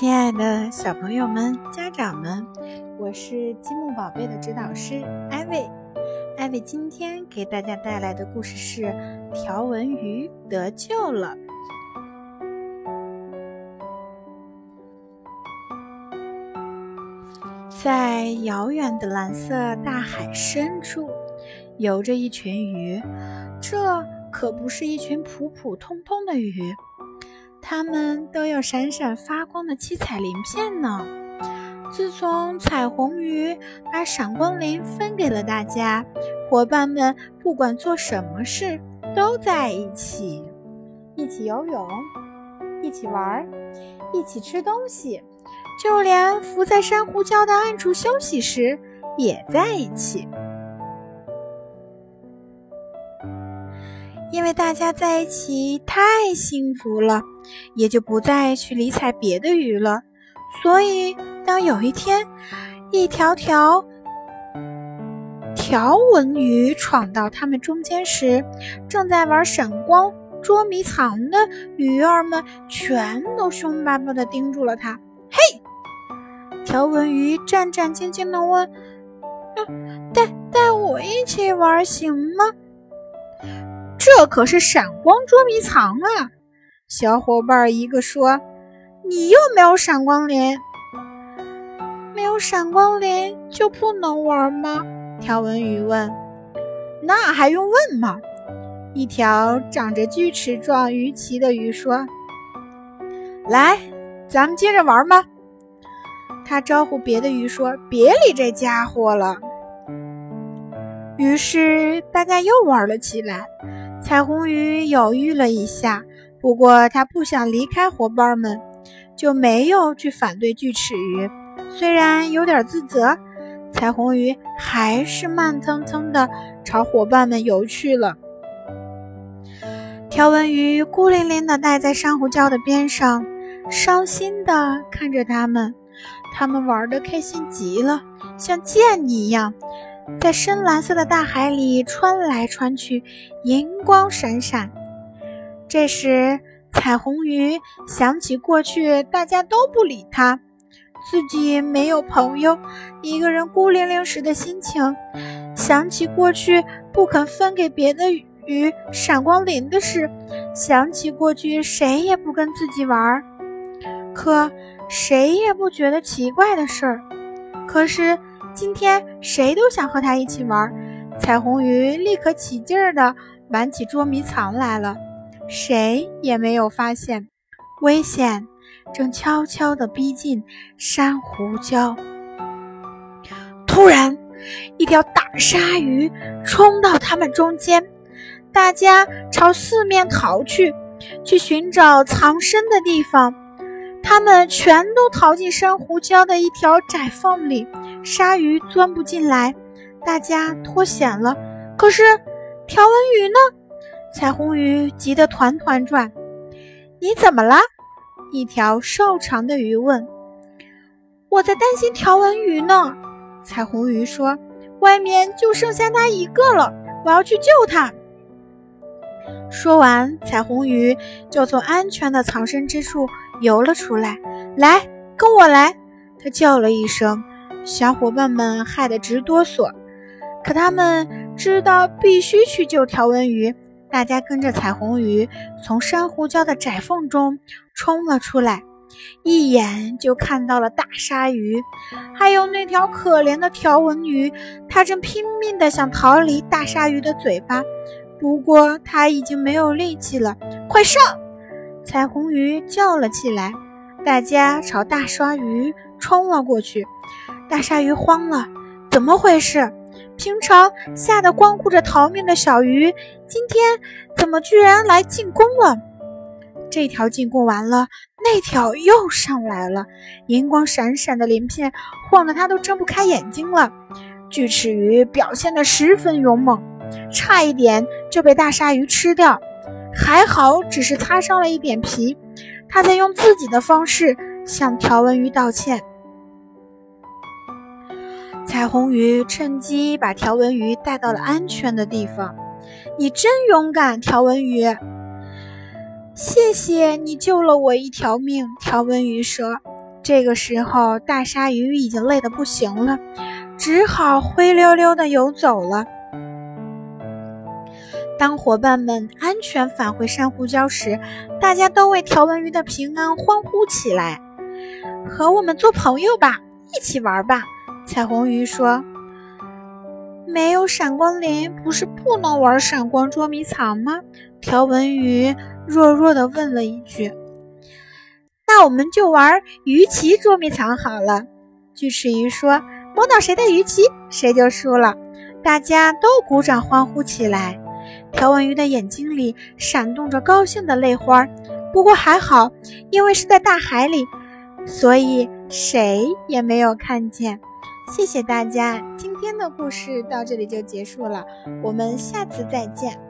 亲爱的小朋友们、家长们，我是积木宝贝的指导师艾薇。艾薇今天给大家带来的故事是《条纹鱼得救了》。在遥远的蓝色大海深处，游着一群鱼。这可不是一群普普通通的鱼。它们都有闪闪发光的七彩鳞片呢。自从彩虹鱼把闪光鳞分给了大家，伙伴们不管做什么事都在一起：一起游泳，一起玩，一起吃东西，就连浮在珊瑚礁的暗处休息时也在一起。因为大家在一起太幸福了，也就不再去理睬别的鱼了。所以，当有一天，一条条条纹鱼闯到他们中间时，正在玩闪光捉迷藏的鱼儿们全都凶巴巴地盯住了它。嘿，条纹鱼战战兢兢地问：“带带我一起玩行吗？”这可是闪光捉迷藏啊！小伙伴一个说：“你又没有闪光鳞，没有闪光鳞就不能玩吗？”条纹鱼问。“那还用问吗？”一条长着锯齿状鱼鳍的鱼说：“来，咱们接着玩吧。”他招呼别的鱼说：“别理这家伙了。”于是大家又玩了起来。彩虹鱼犹豫了一下，不过它不想离开伙伴们，就没有去反对锯齿鱼。虽然有点自责，彩虹鱼还是慢腾腾地朝伙伴们游去了。条纹鱼孤零零地待在珊瑚礁的边上，伤心地看着它们。它们玩得开心极了，像箭一样。在深蓝色的大海里穿来穿去，银光闪闪。这时，彩虹鱼想起过去大家都不理它，自己没有朋友，一个人孤零零时的心情；想起过去不肯分给别的鱼闪光鳞的事；想起过去谁也不跟自己玩，可谁也不觉得奇怪的事儿。可是。今天谁都想和他一起玩，彩虹鱼立刻起劲儿地玩起捉迷藏来了。谁也没有发现，危险正悄悄地逼近珊瑚礁。突然，一条大鲨鱼冲到他们中间，大家朝四面逃去，去寻找藏身的地方。他们全都逃进珊瑚礁的一条窄缝里。鲨鱼钻不进来，大家脱险了。可是条纹鱼呢？彩虹鱼急得团团转。你怎么了？一条瘦长的鱼问。我在担心条纹鱼呢。彩虹鱼说：“外面就剩下它一个了，我要去救它。”说完，彩虹鱼就从安全的藏身之处游了出来。来，跟我来！它叫了一声。小伙伴们害得直哆嗦，可他们知道必须去救条纹鱼。大家跟着彩虹鱼从珊瑚礁的窄缝中冲了出来，一眼就看到了大鲨鱼，还有那条可怜的条纹鱼。它正拼命地想逃离大鲨鱼的嘴巴，不过它已经没有力气了。快上！彩虹鱼叫了起来，大家朝大鲨鱼冲了过去。大鲨鱼慌了，怎么回事？平常吓得光顾着逃命的小鱼，今天怎么居然来进攻了？这条进攻完了，那条又上来了，银光闪闪的鳞片晃得它都睁不开眼睛了。锯齿鱼表现得十分勇猛，差一点就被大鲨鱼吃掉，还好只是擦伤了一点皮。它在用自己的方式向条纹鱼道歉。彩虹鱼趁机把条纹鱼带到了安全的地方。你真勇敢，条纹鱼！谢谢你救了我一条命。条纹鱼说：“这个时候，大鲨鱼已经累得不行了，只好灰溜溜地游走了。当伙伴们安全返回珊瑚礁时，大家都为条纹鱼的平安欢呼起来。和我们做朋友吧，一起玩吧。彩虹鱼说：“没有闪光鳞，不是不能玩闪光捉迷藏吗？”条纹鱼弱弱的问了一句。“那我们就玩鱼鳍捉迷藏好了。”锯齿鱼说：“摸到谁的鱼鳍，谁就输了。”大家都鼓掌欢呼起来。条纹鱼的眼睛里闪动着高兴的泪花，不过还好，因为是在大海里。所以谁也没有看见。谢谢大家，今天的故事到这里就结束了，我们下次再见。